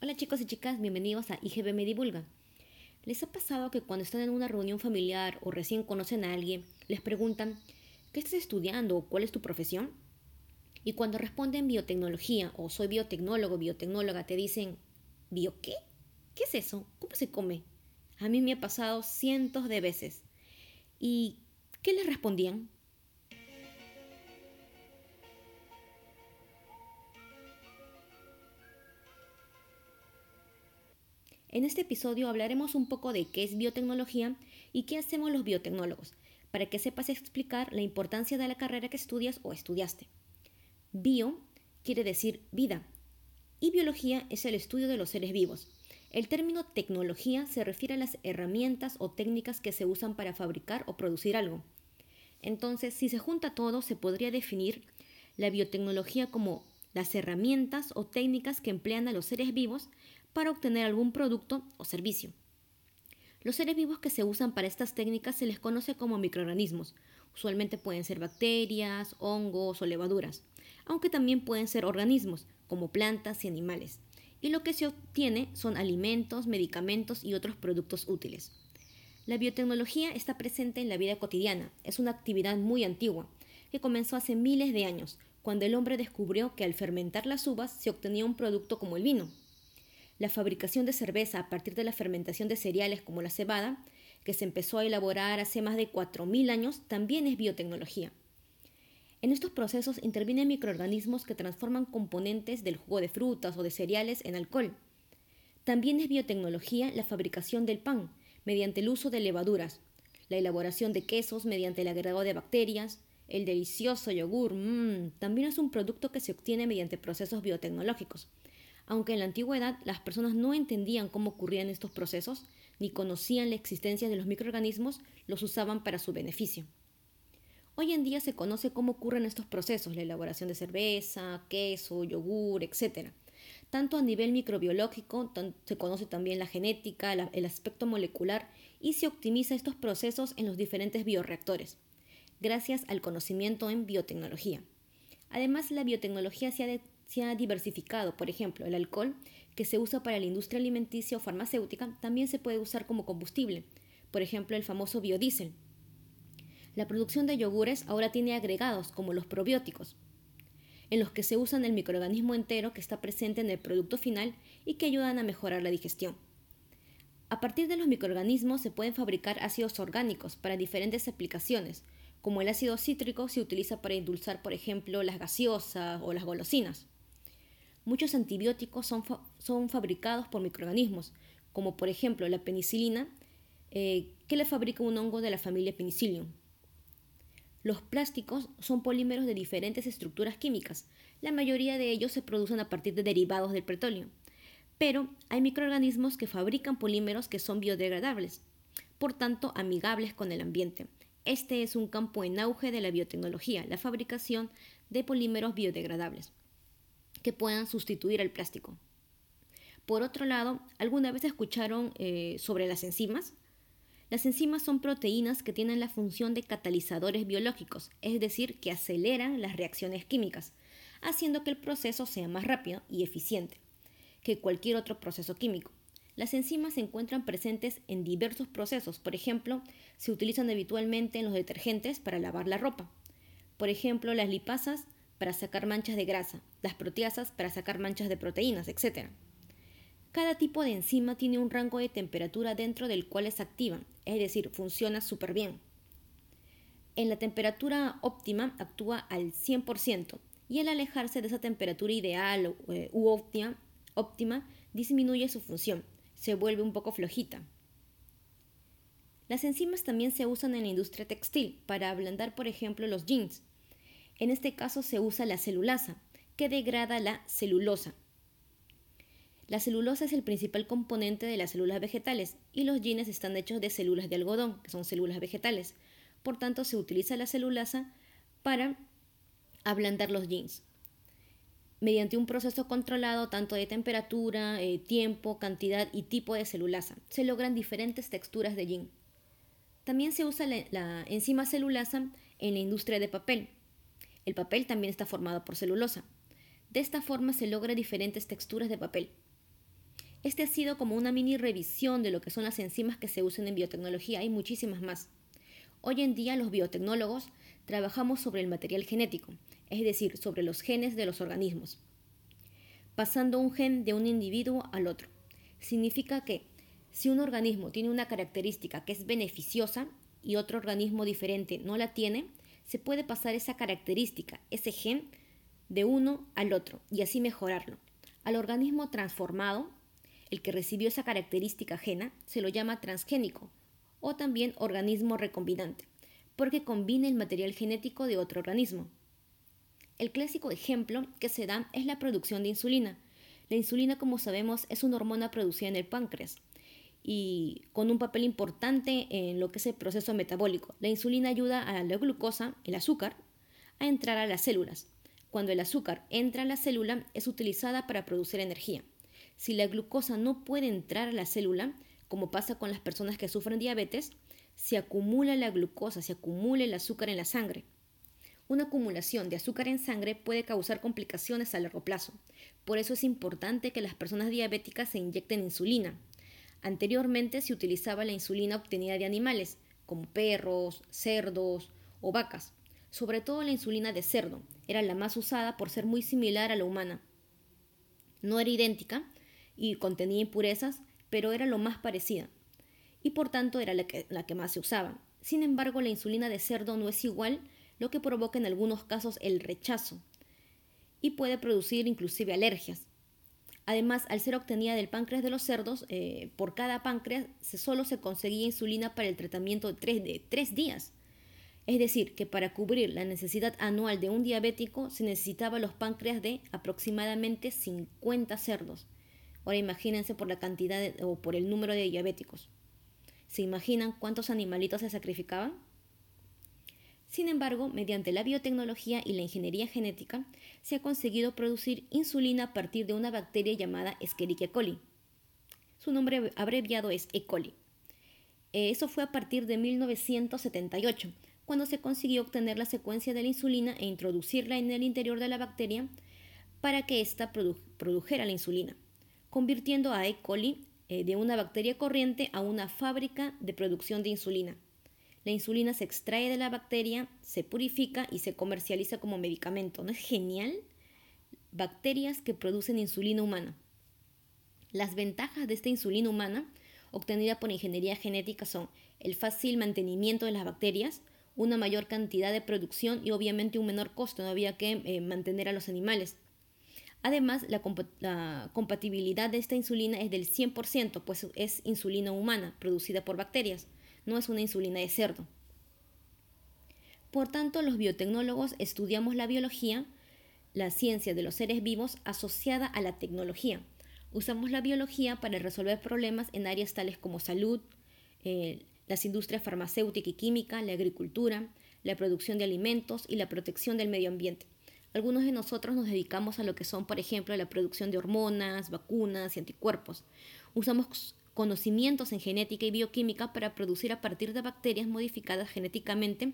Hola chicos y chicas, bienvenidos a IGB Me Divulga. ¿Les ha pasado que cuando están en una reunión familiar o recién conocen a alguien, les preguntan, ¿qué estás estudiando o cuál es tu profesión? Y cuando responden biotecnología o soy biotecnólogo, biotecnóloga, te dicen, ¿bio qué? ¿Qué es eso? ¿Cómo se come? A mí me ha pasado cientos de veces. ¿Y qué les respondían? En este episodio hablaremos un poco de qué es biotecnología y qué hacemos los biotecnólogos, para que sepas explicar la importancia de la carrera que estudias o estudiaste. Bio quiere decir vida y biología es el estudio de los seres vivos. El término tecnología se refiere a las herramientas o técnicas que se usan para fabricar o producir algo. Entonces, si se junta todo, se podría definir la biotecnología como las herramientas o técnicas que emplean a los seres vivos para obtener algún producto o servicio. Los seres vivos que se usan para estas técnicas se les conoce como microorganismos. Usualmente pueden ser bacterias, hongos o levaduras, aunque también pueden ser organismos, como plantas y animales. Y lo que se obtiene son alimentos, medicamentos y otros productos útiles. La biotecnología está presente en la vida cotidiana. Es una actividad muy antigua, que comenzó hace miles de años, cuando el hombre descubrió que al fermentar las uvas se obtenía un producto como el vino. La fabricación de cerveza a partir de la fermentación de cereales como la cebada, que se empezó a elaborar hace más de 4.000 años, también es biotecnología. En estos procesos intervienen microorganismos que transforman componentes del jugo de frutas o de cereales en alcohol. También es biotecnología la fabricación del pan, mediante el uso de levaduras, la elaboración de quesos mediante el agregado de bacterias, el delicioso yogur, mmm, también es un producto que se obtiene mediante procesos biotecnológicos. Aunque en la antigüedad las personas no entendían cómo ocurrían estos procesos, ni conocían la existencia de los microorganismos, los usaban para su beneficio. Hoy en día se conoce cómo ocurren estos procesos, la elaboración de cerveza, queso, yogur, etc. Tanto a nivel microbiológico, se conoce también la genética, el aspecto molecular y se optimiza estos procesos en los diferentes bioreactores, gracias al conocimiento en biotecnología. Además, la biotecnología se ha, se ha diversificado. Por ejemplo, el alcohol, que se usa para la industria alimenticia o farmacéutica, también se puede usar como combustible. Por ejemplo, el famoso biodiesel. La producción de yogures ahora tiene agregados como los probióticos, en los que se usan el microorganismo entero que está presente en el producto final y que ayudan a mejorar la digestión. A partir de los microorganismos se pueden fabricar ácidos orgánicos para diferentes aplicaciones, como el ácido cítrico se utiliza para endulzar, por ejemplo, las gaseosas o las golosinas. Muchos antibióticos son, fabricados por microorganismos, como por ejemplo la penicilina, eh, que le fabrica un hongo de la familia Penicillium. Los plásticos son polímeros de diferentes estructuras químicas. La mayoría de ellos se producen a partir de derivados del petróleo. Pero hay microorganismos que fabrican polímeros que son biodegradables, por tanto amigables con el ambiente. Este es un campo en auge de la biotecnología, la fabricación de polímeros biodegradables que puedan sustituir al plástico. Por otro lado, ¿alguna vez escucharon eh, sobre las enzimas? Las enzimas son proteínas que tienen la función de catalizadores biológicos, es decir, que aceleran las reacciones químicas, haciendo que el proceso sea más rápido y eficiente que cualquier otro proceso químico. Las enzimas se encuentran presentes en diversos procesos, por ejemplo, se utilizan habitualmente en los detergentes para lavar la ropa. Por ejemplo, las lipasas para sacar manchas de grasa, las proteasas para sacar manchas de proteínas, etc. Cada tipo de enzima tiene un rango de temperatura dentro del cual es activa, es decir, funciona súper bien. En la temperatura óptima actúa al 100% y al alejarse de esa temperatura ideal eh, u óptima, óptima disminuye su función, se vuelve un poco flojita. Las enzimas también se usan en la industria textil para ablandar, por ejemplo, los jeans, en este caso se usa la celulasa, que degrada la celulosa. La celulosa es el principal componente de las células vegetales y los genes están hechos de células de algodón, que son células vegetales. Por tanto, se utiliza la celulasa para ablandar los jeans. Mediante un proceso controlado tanto de temperatura, eh, tiempo, cantidad y tipo de celulasa, se logran diferentes texturas de jean. También se usa la enzima celulasa en la industria de papel, el papel también está formado por celulosa. De esta forma se logra diferentes texturas de papel. Este ha sido como una mini revisión de lo que son las enzimas que se usan en biotecnología. Hay muchísimas más. Hoy en día los biotecnólogos trabajamos sobre el material genético, es decir, sobre los genes de los organismos, pasando un gen de un individuo al otro. Significa que si un organismo tiene una característica que es beneficiosa y otro organismo diferente no la tiene, se puede pasar esa característica, ese gen, de uno al otro y así mejorarlo. Al organismo transformado, el que recibió esa característica gena, se lo llama transgénico o también organismo recombinante, porque combina el material genético de otro organismo. El clásico ejemplo que se da es la producción de insulina. La insulina, como sabemos, es una hormona producida en el páncreas y con un papel importante en lo que es el proceso metabólico. La insulina ayuda a la glucosa, el azúcar, a entrar a las células. Cuando el azúcar entra a la célula es utilizada para producir energía. Si la glucosa no puede entrar a la célula, como pasa con las personas que sufren diabetes, se acumula la glucosa, se acumula el azúcar en la sangre. Una acumulación de azúcar en sangre puede causar complicaciones a largo plazo. Por eso es importante que las personas diabéticas se inyecten insulina. Anteriormente se utilizaba la insulina obtenida de animales, como perros, cerdos o vacas. Sobre todo la insulina de cerdo era la más usada por ser muy similar a la humana. No era idéntica y contenía impurezas, pero era lo más parecida, y por tanto era la que, la que más se usaba. Sin embargo, la insulina de cerdo no es igual, lo que provoca en algunos casos el rechazo y puede producir inclusive alergias. Además, al ser obtenida del páncreas de los cerdos, eh, por cada páncreas solo se conseguía insulina para el tratamiento de tres, de tres días. Es decir, que para cubrir la necesidad anual de un diabético se necesitaba los páncreas de aproximadamente 50 cerdos. Ahora imagínense por la cantidad o por el número de diabéticos. ¿Se imaginan cuántos animalitos se sacrificaban? Sin embargo, mediante la biotecnología y la ingeniería genética, se ha conseguido producir insulina a partir de una bacteria llamada Escherichia coli. Su nombre abreviado es E. coli. Eh, eso fue a partir de 1978, cuando se consiguió obtener la secuencia de la insulina e introducirla en el interior de la bacteria para que ésta produjera la insulina convirtiendo a E. coli eh, de una bacteria corriente a una fábrica de producción de insulina. La insulina se extrae de la bacteria, se purifica y se comercializa como medicamento. ¿No es genial? Bacterias que producen insulina humana. Las ventajas de esta insulina humana obtenida por ingeniería genética son el fácil mantenimiento de las bacterias, una mayor cantidad de producción y obviamente un menor costo, no había que eh, mantener a los animales. Además, la, compatibilidad de esta insulina es del 100%, pues es insulina humana producida por bacterias, no es una insulina de cerdo. Por tanto, los biotecnólogos estudiamos la biología, la ciencia de los seres vivos asociada a la tecnología. Usamos la biología para resolver problemas en áreas tales como salud, eh, las industrias farmacéutica y química, la agricultura, la producción de alimentos y la protección del medio ambiente. Algunos de nosotros nos dedicamos a lo que son, por ejemplo, la producción de hormonas, vacunas y anticuerpos. Usamos conocimientos en genética y bioquímica para producir a partir de bacterias modificadas genéticamente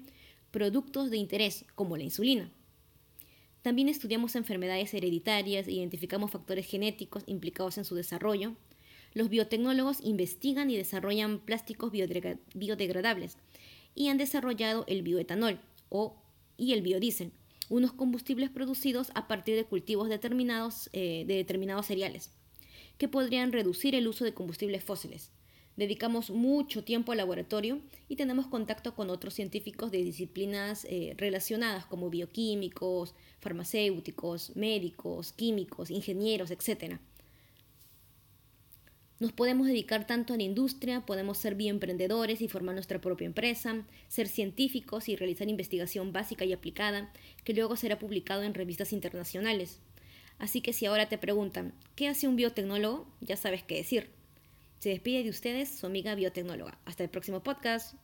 productos de interés, como la insulina. También estudiamos enfermedades hereditarias, identificamos factores genéticos implicados en su desarrollo. Los biotecnólogos investigan y desarrollan plásticos biodegradables y han desarrollado el bioetanol o, y el biodiesel, unos combustibles producidos a partir de cultivos determinados, eh, de determinados cereales, que podrían reducir el uso de combustibles fósiles. Dedicamos mucho tiempo al laboratorio y tenemos contacto con otros científicos de disciplinas eh, relacionadas como bioquímicos, farmacéuticos, médicos, químicos, ingenieros, etc. Nos podemos dedicar tanto a la industria, podemos ser bioemprendedores y formar nuestra propia empresa, ser científicos y realizar investigación básica y aplicada, que luego será publicado en revistas internacionales. Así que si ahora te preguntan, ¿qué hace un biotecnólogo? Ya sabes qué decir. Se despide de ustedes su amiga biotecnóloga. Hasta el próximo podcast.